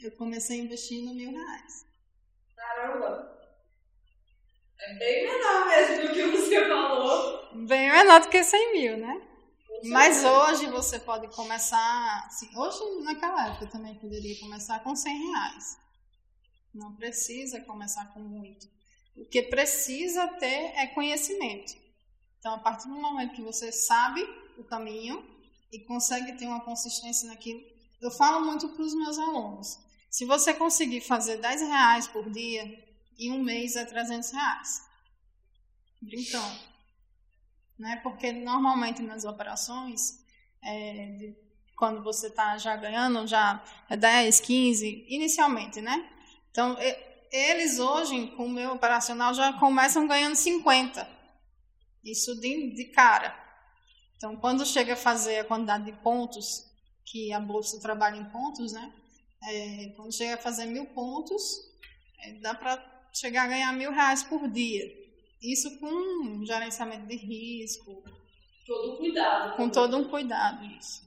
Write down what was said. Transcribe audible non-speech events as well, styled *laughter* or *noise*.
eu comecei investindo mil reais. Caramba! É bem menor mesmo do que você *laughs* falou. Bem menor do que 100 mil, né? Mas hoje você pode começar. Assim, hoje, naquela época, também poderia começar com 100 reais. Não precisa começar com muito. O que precisa ter é conhecimento. Então, a partir do momento que você sabe o caminho e consegue ter uma consistência naquilo, eu falo muito para os meus alunos. Se você conseguir fazer 10 reais por dia, em um mês é 300 reais. Brincando. Né? Porque normalmente nas operações, é, de, quando você está já ganhando, já é 10, 15, inicialmente, né? Então, eles hoje, com o meu operacional, já começam ganhando 50. Isso de, de cara. Então, quando chega a fazer a quantidade de pontos, que a bolsa trabalha em pontos, né? É, quando chega a fazer mil pontos, é, dá para chegar a ganhar mil reais por dia. Isso com gerenciamento de risco. Todo cuidado. Com todo um cuidado, isso.